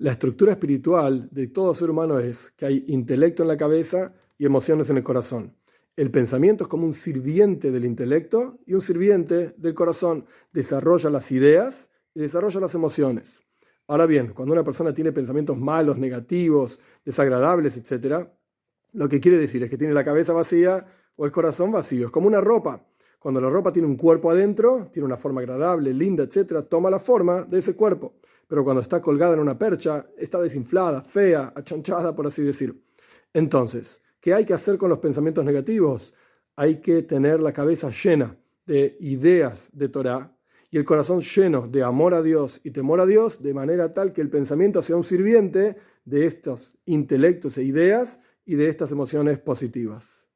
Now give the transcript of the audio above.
La estructura espiritual de todo ser humano es que hay intelecto en la cabeza y emociones en el corazón. El pensamiento es como un sirviente del intelecto y un sirviente del corazón. Desarrolla las ideas y desarrolla las emociones. Ahora bien, cuando una persona tiene pensamientos malos, negativos, desagradables, etc., lo que quiere decir es que tiene la cabeza vacía o el corazón vacío. Es como una ropa. Cuando la ropa tiene un cuerpo adentro, tiene una forma agradable, linda, etc., toma la forma de ese cuerpo. Pero cuando está colgada en una percha, está desinflada, fea, achanchada, por así decir. Entonces, ¿qué hay que hacer con los pensamientos negativos? Hay que tener la cabeza llena de ideas de Torah y el corazón lleno de amor a Dios y temor a Dios, de manera tal que el pensamiento sea un sirviente de estos intelectos e ideas y de estas emociones positivas.